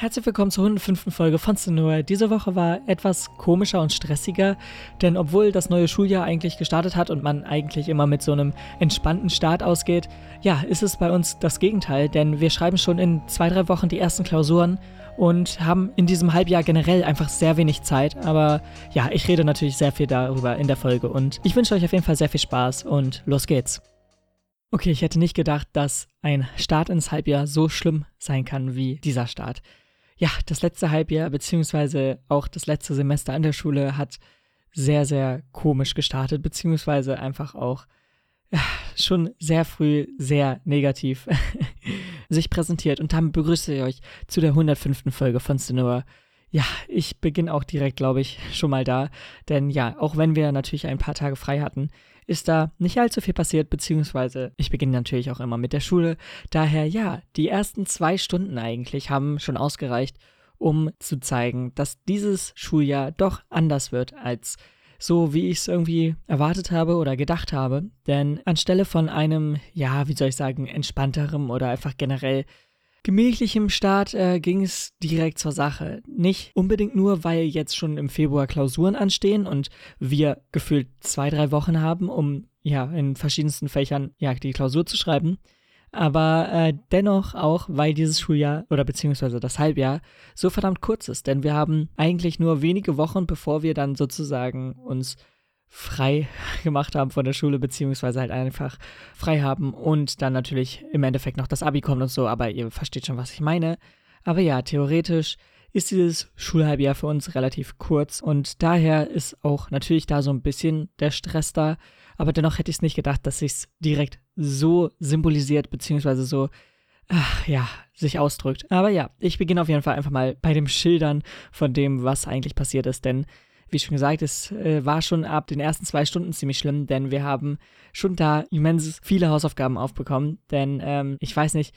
Herzlich willkommen zur 105. Folge von Senua. Diese Woche war etwas komischer und stressiger, denn obwohl das neue Schuljahr eigentlich gestartet hat und man eigentlich immer mit so einem entspannten Start ausgeht, ja, ist es bei uns das Gegenteil, denn wir schreiben schon in zwei, drei Wochen die ersten Klausuren und haben in diesem Halbjahr generell einfach sehr wenig Zeit. Aber ja, ich rede natürlich sehr viel darüber in der Folge und ich wünsche euch auf jeden Fall sehr viel Spaß und los geht's. Okay, ich hätte nicht gedacht, dass ein Start ins Halbjahr so schlimm sein kann wie dieser Start ja, das letzte Halbjahr beziehungsweise auch das letzte Semester an der Schule hat sehr, sehr komisch gestartet, beziehungsweise einfach auch ja, schon sehr früh sehr negativ sich präsentiert. Und damit begrüße ich euch zu der 105. Folge von Cinema. Ja, ich beginne auch direkt, glaube ich, schon mal da. Denn ja, auch wenn wir natürlich ein paar Tage frei hatten, ist da nicht allzu viel passiert, beziehungsweise ich beginne natürlich auch immer mit der Schule. Daher ja, die ersten zwei Stunden eigentlich haben schon ausgereicht, um zu zeigen, dass dieses Schuljahr doch anders wird als so, wie ich es irgendwie erwartet habe oder gedacht habe. Denn anstelle von einem, ja, wie soll ich sagen, entspannterem oder einfach generell gemächlichem Start äh, ging es direkt zur Sache. Nicht unbedingt nur, weil jetzt schon im Februar Klausuren anstehen und wir gefühlt zwei, drei Wochen haben, um ja in verschiedensten Fächern ja die Klausur zu schreiben. Aber äh, dennoch auch, weil dieses Schuljahr oder beziehungsweise das Halbjahr so verdammt kurz ist. Denn wir haben eigentlich nur wenige Wochen, bevor wir dann sozusagen uns frei gemacht haben von der Schule, beziehungsweise halt einfach frei haben und dann natürlich im Endeffekt noch das Abi kommt und so, aber ihr versteht schon, was ich meine. Aber ja, theoretisch ist dieses Schulhalbjahr für uns relativ kurz und daher ist auch natürlich da so ein bisschen der Stress da, aber dennoch hätte ich es nicht gedacht, dass sich es direkt so symbolisiert, beziehungsweise so, ach, ja, sich ausdrückt. Aber ja, ich beginne auf jeden Fall einfach mal bei dem Schildern von dem, was eigentlich passiert ist, denn wie schon gesagt, es äh, war schon ab den ersten zwei Stunden ziemlich schlimm, denn wir haben schon da immens viele Hausaufgaben aufbekommen. Denn ähm, ich weiß nicht,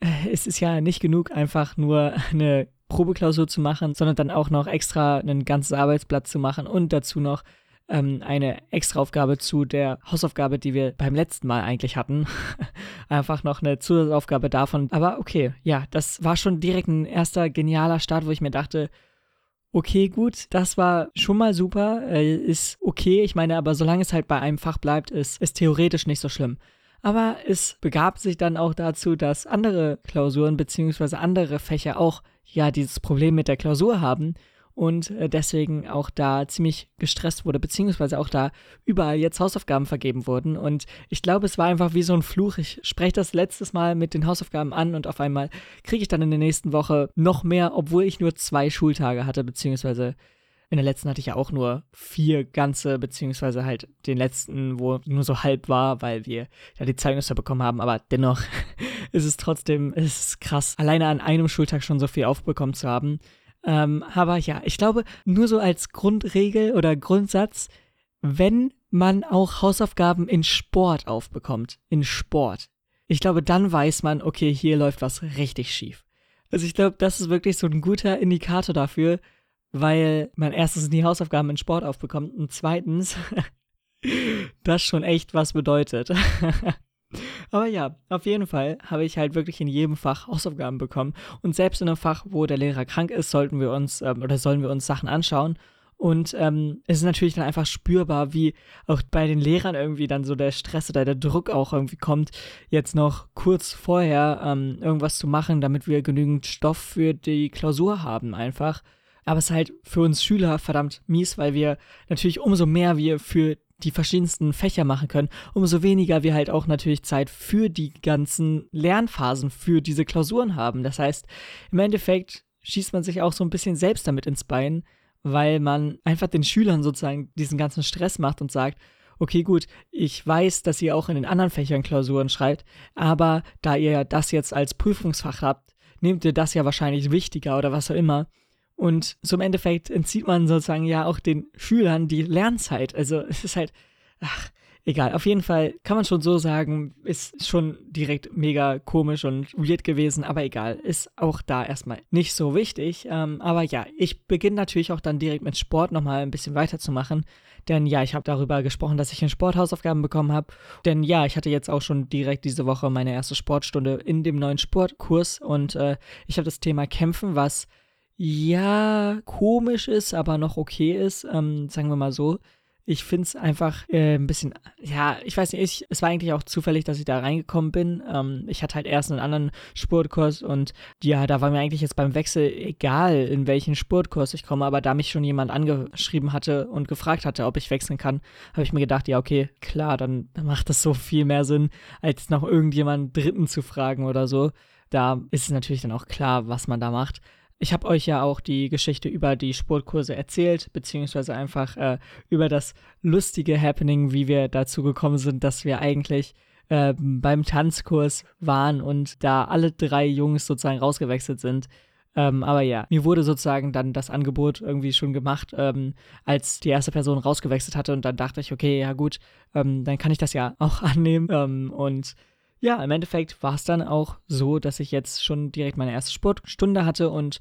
äh, es ist ja nicht genug, einfach nur eine Probeklausur zu machen, sondern dann auch noch extra ein ganzes Arbeitsblatt zu machen und dazu noch ähm, eine Extraaufgabe zu der Hausaufgabe, die wir beim letzten Mal eigentlich hatten. Einfach noch eine Zusatzaufgabe davon. Aber okay, ja, das war schon direkt ein erster genialer Start, wo ich mir dachte, okay, gut, das war schon mal super, äh, ist okay. Ich meine, aber solange es halt bei einem Fach bleibt, ist es theoretisch nicht so schlimm. Aber es begab sich dann auch dazu, dass andere Klausuren bzw. andere Fächer auch ja dieses Problem mit der Klausur haben und äh, deswegen auch da ziemlich gestresst wurde, beziehungsweise auch da überall jetzt Hausaufgaben vergeben wurden. Und ich glaube, es war einfach wie so ein Fluch. Ich spreche das letztes Mal mit den Hausaufgaben an und auf einmal kriege ich dann in der nächsten Woche noch mehr, obwohl ich nur zwei Schultage hatte, beziehungsweise in der letzten hatte ich ja auch nur vier ganze, beziehungsweise halt den letzten, wo nur so halb war, weil wir ja die Zeugnisse bekommen haben. Aber dennoch ist es trotzdem, ist es krass, alleine an einem Schultag schon so viel aufbekommen zu haben. Ähm, aber ja, ich glaube, nur so als Grundregel oder Grundsatz, wenn man auch Hausaufgaben in Sport aufbekommt, in Sport, ich glaube, dann weiß man, okay, hier läuft was richtig schief. Also ich glaube, das ist wirklich so ein guter Indikator dafür, weil man erstens die Hausaufgaben in Sport aufbekommt und zweitens das schon echt was bedeutet. Aber ja, auf jeden Fall habe ich halt wirklich in jedem Fach Hausaufgaben bekommen. Und selbst in einem Fach, wo der Lehrer krank ist, sollten wir uns ähm, oder sollen wir uns Sachen anschauen. Und ähm, es ist natürlich dann einfach spürbar, wie auch bei den Lehrern irgendwie dann so der Stress oder der Druck auch irgendwie kommt, jetzt noch kurz vorher ähm, irgendwas zu machen, damit wir genügend Stoff für die Klausur haben einfach. Aber es ist halt für uns Schüler verdammt mies, weil wir natürlich umso mehr wir für die verschiedensten Fächer machen können, umso weniger wir halt auch natürlich Zeit für die ganzen Lernphasen, für diese Klausuren haben. Das heißt, im Endeffekt schießt man sich auch so ein bisschen selbst damit ins Bein, weil man einfach den Schülern sozusagen diesen ganzen Stress macht und sagt, okay, gut, ich weiß, dass ihr auch in den anderen Fächern Klausuren schreibt, aber da ihr das jetzt als Prüfungsfach habt, nehmt ihr das ja wahrscheinlich wichtiger oder was auch immer. Und im Endeffekt entzieht man sozusagen ja auch den Schülern die Lernzeit. Also es ist halt, ach, egal. Auf jeden Fall kann man schon so sagen, ist schon direkt mega komisch und weird gewesen, aber egal. Ist auch da erstmal nicht so wichtig. Ähm, aber ja, ich beginne natürlich auch dann direkt mit Sport nochmal ein bisschen weiterzumachen. Denn ja, ich habe darüber gesprochen, dass ich in Sporthausaufgaben bekommen habe. Denn ja, ich hatte jetzt auch schon direkt diese Woche meine erste Sportstunde in dem neuen Sportkurs und äh, ich habe das Thema Kämpfen, was ja komisch ist, aber noch okay ist, ähm, sagen wir mal so. Ich finde es einfach äh, ein bisschen, ja, ich weiß nicht, ich, es war eigentlich auch zufällig, dass ich da reingekommen bin. Ähm, ich hatte halt erst einen anderen Sportkurs und ja, da war mir eigentlich jetzt beim Wechsel egal, in welchen Sportkurs ich komme, aber da mich schon jemand angeschrieben hatte und gefragt hatte, ob ich wechseln kann, habe ich mir gedacht, ja, okay, klar, dann macht das so viel mehr Sinn, als noch irgendjemanden Dritten zu fragen oder so. Da ist es natürlich dann auch klar, was man da macht. Ich habe euch ja auch die Geschichte über die Sportkurse erzählt, beziehungsweise einfach äh, über das lustige Happening, wie wir dazu gekommen sind, dass wir eigentlich äh, beim Tanzkurs waren und da alle drei Jungs sozusagen rausgewechselt sind. Ähm, aber ja, mir wurde sozusagen dann das Angebot irgendwie schon gemacht, ähm, als die erste Person rausgewechselt hatte und dann dachte ich, okay, ja gut, ähm, dann kann ich das ja auch annehmen ähm, und ja, im Endeffekt war es dann auch so, dass ich jetzt schon direkt meine erste Sportstunde hatte und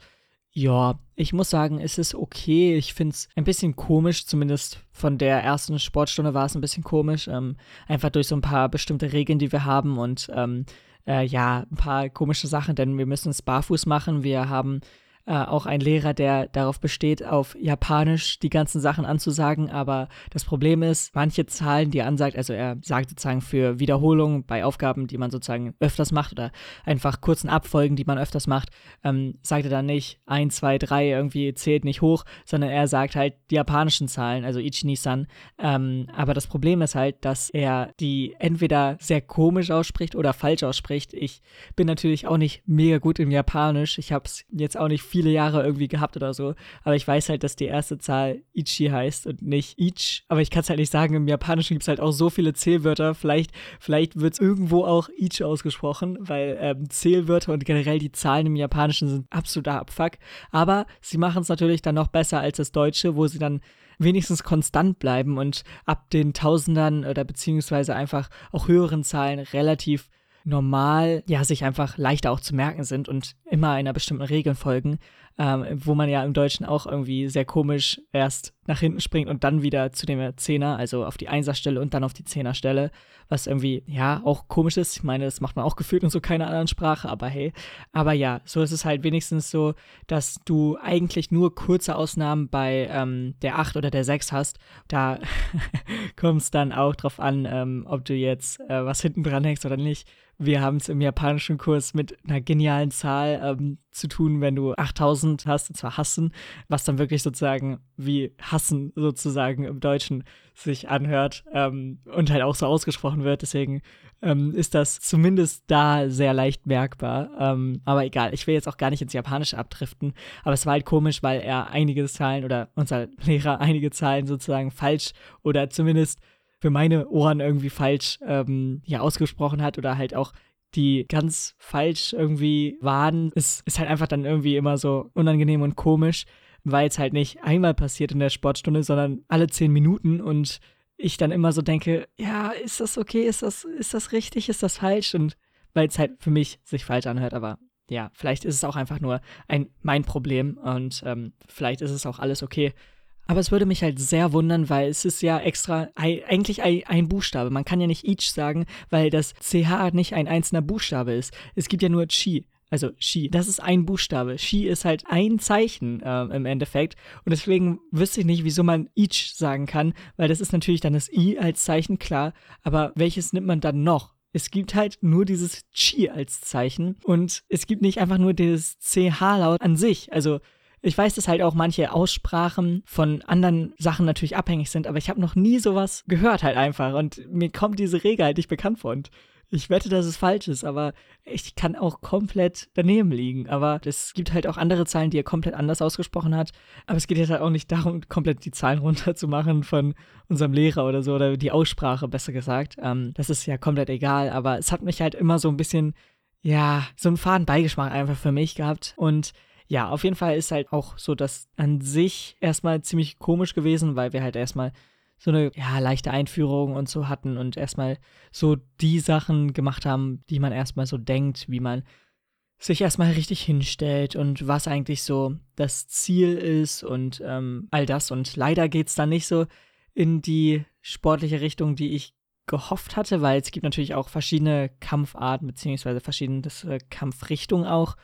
ja, ich muss sagen, es ist okay. Ich finde es ein bisschen komisch, zumindest von der ersten Sportstunde war es ein bisschen komisch. Ähm, einfach durch so ein paar bestimmte Regeln, die wir haben und ähm, äh, ja, ein paar komische Sachen, denn wir müssen es barfuß machen. Wir haben äh, auch ein Lehrer, der darauf besteht, auf Japanisch die ganzen Sachen anzusagen. Aber das Problem ist, manche Zahlen, die er ansagt, also er sagt sozusagen für Wiederholungen bei Aufgaben, die man sozusagen öfters macht oder einfach kurzen Abfolgen, die man öfters macht, ähm, sagt er dann nicht 1, 2, 3 irgendwie zählt nicht hoch, sondern er sagt halt die japanischen Zahlen, also Ichini-san. Ähm, aber das Problem ist halt, dass er die entweder sehr komisch ausspricht oder falsch ausspricht. Ich bin natürlich auch nicht mega gut im Japanisch. Ich habe es jetzt auch nicht viele Jahre irgendwie gehabt oder so. Aber ich weiß halt, dass die erste Zahl Ichi heißt und nicht Ich. Aber ich kann es halt nicht sagen. Im Japanischen gibt es halt auch so viele Zählwörter. Vielleicht, vielleicht wird es irgendwo auch Ich ausgesprochen, weil ähm, Zählwörter und generell die Zahlen im Japanischen sind absoluter Abfuck. Aber sie machen es natürlich dann noch besser als das Deutsche, wo sie dann wenigstens konstant bleiben und ab den Tausendern oder beziehungsweise einfach auch höheren Zahlen relativ normal, ja, sich einfach leichter auch zu merken sind und immer einer bestimmten Regel folgen, ähm, wo man ja im Deutschen auch irgendwie sehr komisch erst nach hinten springt und dann wieder zu dem Zehner, also auf die Einserstelle und dann auf die Zehnerstelle, was irgendwie, ja, auch komisch ist. Ich meine, das macht man auch gefühlt in so keiner anderen Sprache, aber hey. Aber ja, so ist es halt wenigstens so, dass du eigentlich nur kurze Ausnahmen bei ähm, der 8 oder der 6 hast. Da kommt es dann auch drauf an, ähm, ob du jetzt äh, was hinten dran hängst oder nicht. Wir haben es im japanischen Kurs mit einer genialen Zahl ähm, zu tun, wenn du 8000 hast, und zwar hassen, was dann wirklich sozusagen wie hassen sozusagen im Deutschen sich anhört ähm, und halt auch so ausgesprochen wird. Deswegen ähm, ist das zumindest da sehr leicht merkbar. Ähm, aber egal, ich will jetzt auch gar nicht ins Japanische abdriften. Aber es war halt komisch, weil er einige Zahlen oder unser Lehrer einige Zahlen sozusagen falsch oder zumindest für meine Ohren irgendwie falsch ähm, ja, ausgesprochen hat oder halt auch die ganz falsch irgendwie waren, ist, ist halt einfach dann irgendwie immer so unangenehm und komisch, weil es halt nicht einmal passiert in der Sportstunde, sondern alle zehn Minuten. Und ich dann immer so denke, ja, ist das okay, ist das, ist das richtig, ist das falsch? Und weil es halt für mich sich falsch anhört, aber ja, vielleicht ist es auch einfach nur ein mein Problem. Und ähm, vielleicht ist es auch alles okay. Aber es würde mich halt sehr wundern, weil es ist ja extra eigentlich ein Buchstabe. Man kann ja nicht each sagen, weil das CH nicht ein einzelner Buchstabe ist. Es gibt ja nur Chi. Also Chi, das ist ein Buchstabe. Chi ist halt ein Zeichen äh, im Endeffekt. Und deswegen wüsste ich nicht, wieso man each sagen kann, weil das ist natürlich dann das I als Zeichen, klar. Aber welches nimmt man dann noch? Es gibt halt nur dieses Chi als Zeichen und es gibt nicht einfach nur dieses CH-Laut an sich. Also ich weiß, dass halt auch manche Aussprachen von anderen Sachen natürlich abhängig sind, aber ich habe noch nie sowas gehört halt einfach und mir kommt diese Regel halt nicht bekannt vor und ich wette, dass es falsch ist, aber ich kann auch komplett daneben liegen. Aber es gibt halt auch andere Zahlen, die er komplett anders ausgesprochen hat. Aber es geht jetzt halt auch nicht darum, komplett die Zahlen runterzumachen von unserem Lehrer oder so, oder die Aussprache, besser gesagt. Ähm, das ist ja komplett egal, aber es hat mich halt immer so ein bisschen, ja, so einen faden Beigeschmack einfach für mich gehabt. Und ja, auf jeden Fall ist halt auch so das an sich erstmal ziemlich komisch gewesen, weil wir halt erstmal so eine ja, leichte Einführung und so hatten und erstmal so die Sachen gemacht haben, die man erstmal so denkt, wie man sich erstmal richtig hinstellt und was eigentlich so das Ziel ist und ähm, all das. Und leider geht es dann nicht so in die sportliche Richtung, die ich gehofft hatte, weil es gibt natürlich auch verschiedene Kampfarten beziehungsweise verschiedene äh, Kampfrichtungen auch.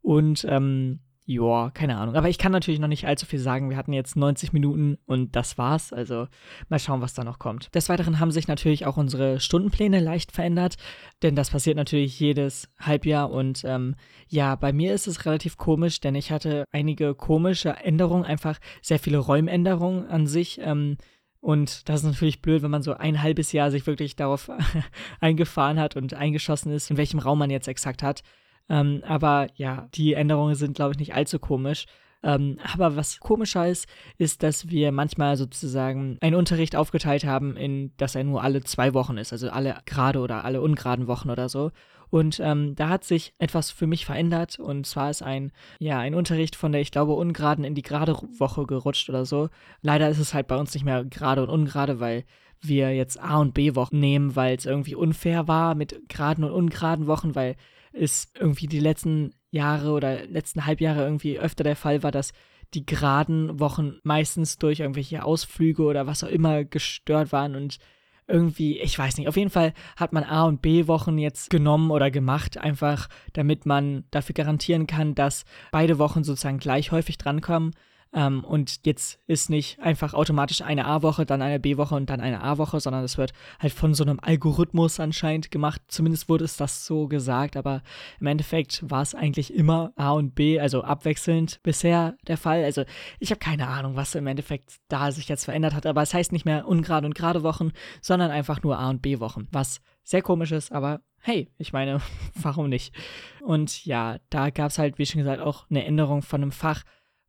Und ähm, ja, keine Ahnung. Aber ich kann natürlich noch nicht allzu viel sagen. Wir hatten jetzt 90 Minuten und das war's. Also mal schauen, was da noch kommt. Des Weiteren haben sich natürlich auch unsere Stundenpläne leicht verändert, denn das passiert natürlich jedes Halbjahr. Und ähm, ja, bei mir ist es relativ komisch, denn ich hatte einige komische Änderungen, einfach sehr viele Räumänderungen an sich. Ähm, und das ist natürlich blöd, wenn man so ein halbes Jahr sich wirklich darauf eingefahren hat und eingeschossen ist, in welchem Raum man jetzt exakt hat. Ähm, aber ja, die Änderungen sind, glaube ich, nicht allzu komisch. Ähm, aber was komischer ist, ist, dass wir manchmal sozusagen einen Unterricht aufgeteilt haben, in dass er nur alle zwei Wochen ist, also alle gerade oder alle ungeraden Wochen oder so. Und ähm, da hat sich etwas für mich verändert. Und zwar ist ein, ja, ein Unterricht von der, ich glaube, ungeraden in die gerade Woche gerutscht oder so. Leider ist es halt bei uns nicht mehr gerade und ungerade, weil wir jetzt A und B Wochen nehmen, weil es irgendwie unfair war mit geraden und ungeraden Wochen, weil es irgendwie die letzten Jahre oder letzten Halbjahre irgendwie öfter der Fall war, dass die geraden Wochen meistens durch irgendwelche Ausflüge oder was auch immer gestört waren und irgendwie, ich weiß nicht, auf jeden Fall hat man A und B Wochen jetzt genommen oder gemacht, einfach damit man dafür garantieren kann, dass beide Wochen sozusagen gleich häufig drankommen ähm, und jetzt ist nicht einfach automatisch eine A-Woche, dann eine B-Woche und dann eine A-Woche, sondern es wird halt von so einem Algorithmus anscheinend gemacht. Zumindest wurde es das so gesagt, aber im Endeffekt war es eigentlich immer A und B, also abwechselnd bisher der Fall. Also ich habe keine Ahnung, was im Endeffekt da sich jetzt verändert hat, aber es heißt nicht mehr ungerade und gerade Wochen, sondern einfach nur A und B Wochen, was sehr komisch ist, aber hey, ich meine, warum nicht? Und ja, da gab es halt, wie schon gesagt, auch eine Änderung von einem Fach,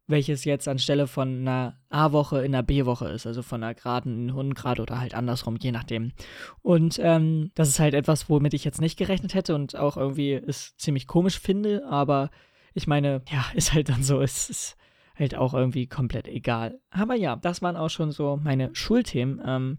welches jetzt anstelle von einer A-Woche in einer B-Woche ist, also von einer geraden in Hundengrad oder halt andersrum, je nachdem. Und ähm, das ist halt etwas, womit ich jetzt nicht gerechnet hätte und auch irgendwie es ziemlich komisch finde, aber ich meine, ja, ist halt dann so, es ist halt auch irgendwie komplett egal. Aber ja, das waren auch schon so meine Schulthemen. Ähm,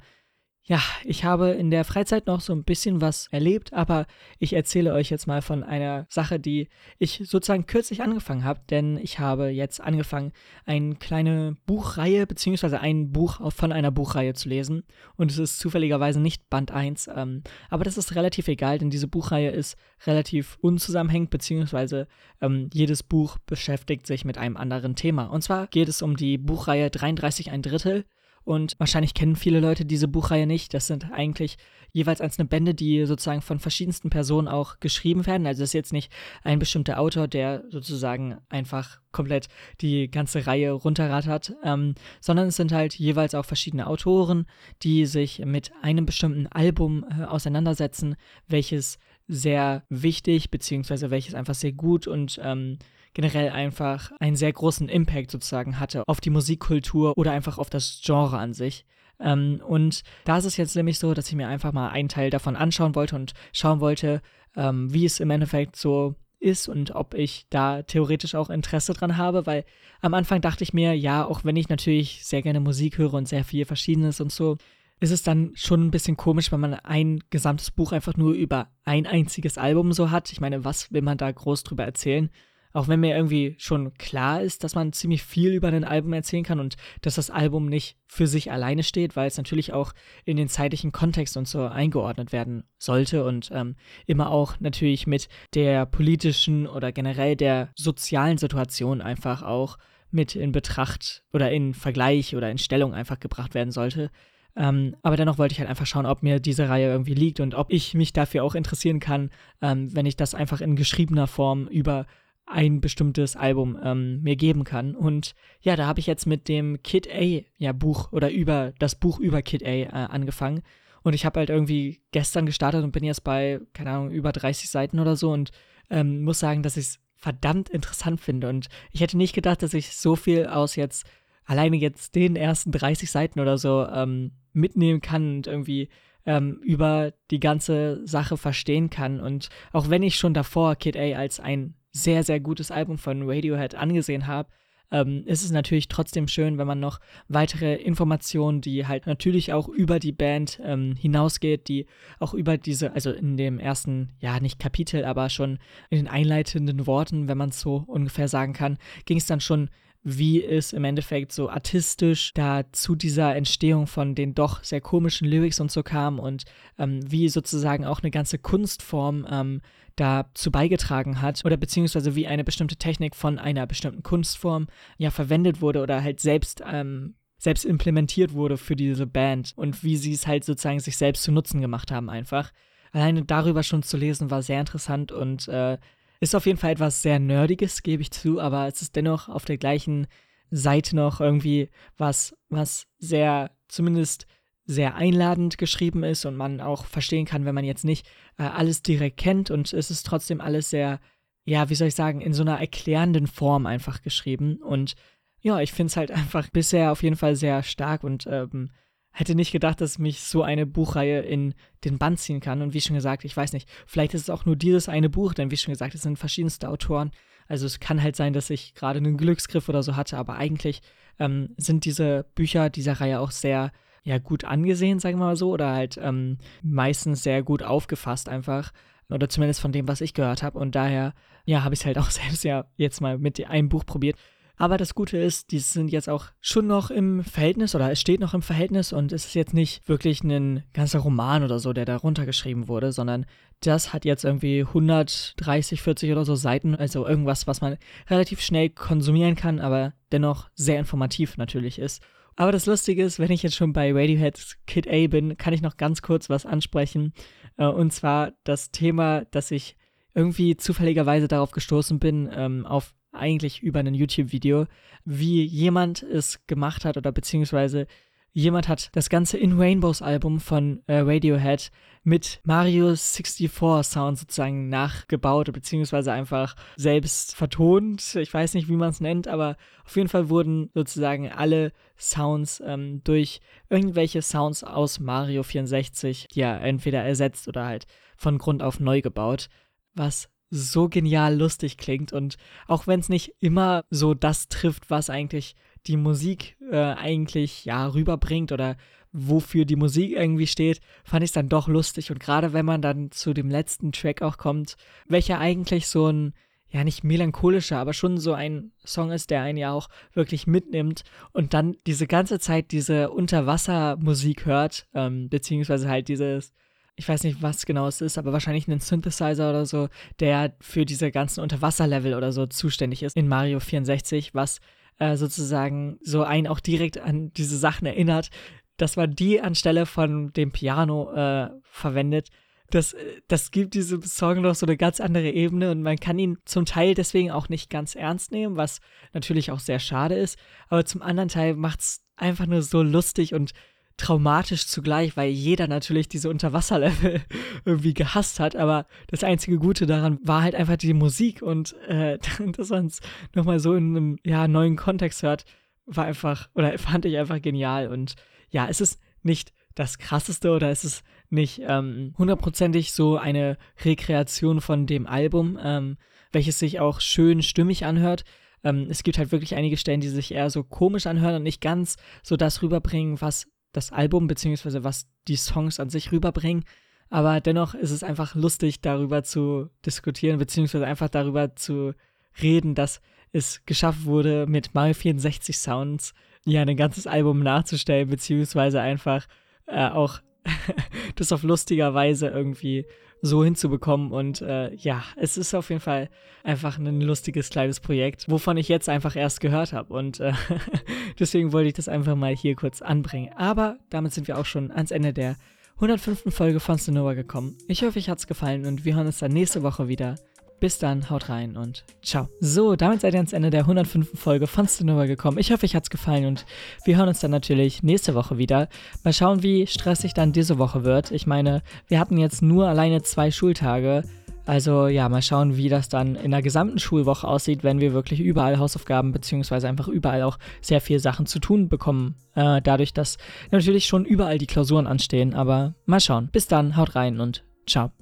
ja, ich habe in der Freizeit noch so ein bisschen was erlebt, aber ich erzähle euch jetzt mal von einer Sache, die ich sozusagen kürzlich angefangen habe, denn ich habe jetzt angefangen, eine kleine Buchreihe bzw. ein Buch von einer Buchreihe zu lesen und es ist zufälligerweise nicht Band 1, ähm, aber das ist relativ egal, denn diese Buchreihe ist relativ unzusammenhängend bzw. Ähm, jedes Buch beschäftigt sich mit einem anderen Thema und zwar geht es um die Buchreihe 33 ein Drittel und wahrscheinlich kennen viele Leute diese Buchreihe nicht. Das sind eigentlich jeweils einzelne Bände, die sozusagen von verschiedensten Personen auch geschrieben werden. Also das ist jetzt nicht ein bestimmter Autor, der sozusagen einfach komplett die ganze Reihe runterrattert, ähm, sondern es sind halt jeweils auch verschiedene Autoren, die sich mit einem bestimmten Album äh, auseinandersetzen, welches sehr wichtig, beziehungsweise welches einfach sehr gut und ähm, generell einfach einen sehr großen Impact sozusagen hatte auf die Musikkultur oder einfach auf das Genre an sich. Ähm, und da ist es jetzt nämlich so, dass ich mir einfach mal einen Teil davon anschauen wollte und schauen wollte, ähm, wie es im Endeffekt so ist und ob ich da theoretisch auch Interesse dran habe, weil am Anfang dachte ich mir, ja, auch wenn ich natürlich sehr gerne Musik höre und sehr viel Verschiedenes und so, ist es dann schon ein bisschen komisch, wenn man ein gesamtes Buch einfach nur über ein einziges Album so hat. Ich meine, was will man da groß drüber erzählen? Auch wenn mir irgendwie schon klar ist, dass man ziemlich viel über ein Album erzählen kann und dass das Album nicht für sich alleine steht, weil es natürlich auch in den zeitlichen Kontext und so eingeordnet werden sollte und ähm, immer auch natürlich mit der politischen oder generell der sozialen Situation einfach auch mit in Betracht oder in Vergleich oder in Stellung einfach gebracht werden sollte. Ähm, aber dennoch wollte ich halt einfach schauen, ob mir diese Reihe irgendwie liegt und ob ich mich dafür auch interessieren kann, ähm, wenn ich das einfach in geschriebener Form über ein bestimmtes Album ähm, mir geben kann. Und ja, da habe ich jetzt mit dem Kid A ja Buch oder über das Buch über Kid A äh, angefangen. Und ich habe halt irgendwie gestern gestartet und bin jetzt bei, keine Ahnung, über 30 Seiten oder so und ähm, muss sagen, dass ich es verdammt interessant finde. Und ich hätte nicht gedacht, dass ich so viel aus jetzt, alleine jetzt den ersten 30 Seiten oder so ähm, mitnehmen kann und irgendwie ähm, über die ganze Sache verstehen kann. Und auch wenn ich schon davor Kid A als ein sehr, sehr gutes Album von Radiohead angesehen habe, ähm, ist es natürlich trotzdem schön, wenn man noch weitere Informationen, die halt natürlich auch über die Band ähm, hinausgeht, die auch über diese, also in dem ersten, ja, nicht Kapitel, aber schon in den einleitenden Worten, wenn man es so ungefähr sagen kann, ging es dann schon wie es im Endeffekt so artistisch da zu dieser Entstehung von den doch sehr komischen Lyrics und so kam und ähm, wie sozusagen auch eine ganze Kunstform ähm, dazu beigetragen hat oder beziehungsweise wie eine bestimmte Technik von einer bestimmten Kunstform ja verwendet wurde oder halt selbst ähm, selbst implementiert wurde für diese Band und wie sie es halt sozusagen sich selbst zu Nutzen gemacht haben einfach. Alleine darüber schon zu lesen war sehr interessant und äh, ist auf jeden Fall etwas sehr Nerdiges, gebe ich zu, aber es ist dennoch auf der gleichen Seite noch irgendwie was, was sehr, zumindest sehr einladend geschrieben ist und man auch verstehen kann, wenn man jetzt nicht äh, alles direkt kennt und es ist trotzdem alles sehr, ja, wie soll ich sagen, in so einer erklärenden Form einfach geschrieben und ja, ich finde es halt einfach bisher auf jeden Fall sehr stark und ähm, hätte nicht gedacht, dass mich so eine Buchreihe in den Band ziehen kann. Und wie schon gesagt, ich weiß nicht, vielleicht ist es auch nur dieses eine Buch, denn wie schon gesagt, es sind verschiedenste Autoren. Also es kann halt sein, dass ich gerade einen Glücksgriff oder so hatte, aber eigentlich ähm, sind diese Bücher dieser Reihe auch sehr ja, gut angesehen, sagen wir mal so, oder halt ähm, meistens sehr gut aufgefasst einfach. Oder zumindest von dem, was ich gehört habe. Und daher, ja, habe ich es halt auch selbst ja jetzt mal mit einem Buch probiert. Aber das Gute ist, die sind jetzt auch schon noch im Verhältnis oder es steht noch im Verhältnis und es ist jetzt nicht wirklich ein ganzer Roman oder so, der da runtergeschrieben wurde, sondern das hat jetzt irgendwie 130, 40 oder so Seiten, also irgendwas, was man relativ schnell konsumieren kann, aber dennoch sehr informativ natürlich ist. Aber das Lustige ist, wenn ich jetzt schon bei Radiohead Kid A bin, kann ich noch ganz kurz was ansprechen. Äh, und zwar das Thema, dass ich irgendwie zufälligerweise darauf gestoßen bin, ähm, auf eigentlich über ein YouTube-Video, wie jemand es gemacht hat oder beziehungsweise jemand hat das ganze In Rainbows Album von äh, Radiohead mit Mario 64 Sound sozusagen nachgebaut beziehungsweise einfach selbst vertont. Ich weiß nicht, wie man es nennt, aber auf jeden Fall wurden sozusagen alle Sounds ähm, durch irgendwelche Sounds aus Mario 64 ja entweder ersetzt oder halt von Grund auf neu gebaut, was so genial lustig klingt und auch wenn es nicht immer so das trifft, was eigentlich die Musik äh, eigentlich ja rüberbringt oder wofür die Musik irgendwie steht, fand ich es dann doch lustig. Und gerade wenn man dann zu dem letzten Track auch kommt, welcher eigentlich so ein ja nicht melancholischer, aber schon so ein Song ist, der einen ja auch wirklich mitnimmt und dann diese ganze Zeit diese Unterwassermusik hört, ähm, beziehungsweise halt dieses ich weiß nicht, was genau es ist, aber wahrscheinlich einen Synthesizer oder so, der für diese ganzen Unterwasserlevel oder so zuständig ist in Mario 64, was äh, sozusagen so einen auch direkt an diese Sachen erinnert, dass man die anstelle von dem Piano äh, verwendet. Das, das gibt diesem Song noch so eine ganz andere Ebene und man kann ihn zum Teil deswegen auch nicht ganz ernst nehmen, was natürlich auch sehr schade ist. Aber zum anderen Teil macht es einfach nur so lustig und traumatisch zugleich, weil jeder natürlich diese Unterwasserlevel irgendwie gehasst hat. Aber das einzige Gute daran war halt einfach die Musik und äh, dass man es nochmal so in einem ja, neuen Kontext hört, war einfach, oder fand ich einfach genial. Und ja, es ist nicht das krasseste oder es ist nicht ähm, hundertprozentig so eine Rekreation von dem Album, ähm, welches sich auch schön stimmig anhört. Ähm, es gibt halt wirklich einige Stellen, die sich eher so komisch anhören und nicht ganz so das rüberbringen, was das Album beziehungsweise was die Songs an sich rüberbringen. Aber dennoch ist es einfach lustig, darüber zu diskutieren, beziehungsweise einfach darüber zu reden, dass es geschafft wurde, mit Mario 64 Sounds ja ein ganzes Album nachzustellen, beziehungsweise einfach äh, auch das auf lustiger Weise irgendwie so hinzubekommen. Und äh, ja, es ist auf jeden Fall einfach ein lustiges kleines Projekt, wovon ich jetzt einfach erst gehört habe. Und äh, deswegen wollte ich das einfach mal hier kurz anbringen. Aber damit sind wir auch schon ans Ende der 105. Folge von Sonora gekommen. Ich hoffe, euch hat es gefallen und wir hören uns dann nächste Woche wieder. Bis dann, haut rein und ciao. So, damit seid ihr ans Ende der 105. Folge von Stinova gekommen. Ich hoffe, euch hat's gefallen und wir hören uns dann natürlich nächste Woche wieder. Mal schauen, wie stressig dann diese Woche wird. Ich meine, wir hatten jetzt nur alleine zwei Schultage. Also ja, mal schauen, wie das dann in der gesamten Schulwoche aussieht, wenn wir wirklich überall Hausaufgaben beziehungsweise einfach überall auch sehr viele Sachen zu tun bekommen. Äh, dadurch, dass natürlich schon überall die Klausuren anstehen. Aber mal schauen. Bis dann, haut rein und ciao.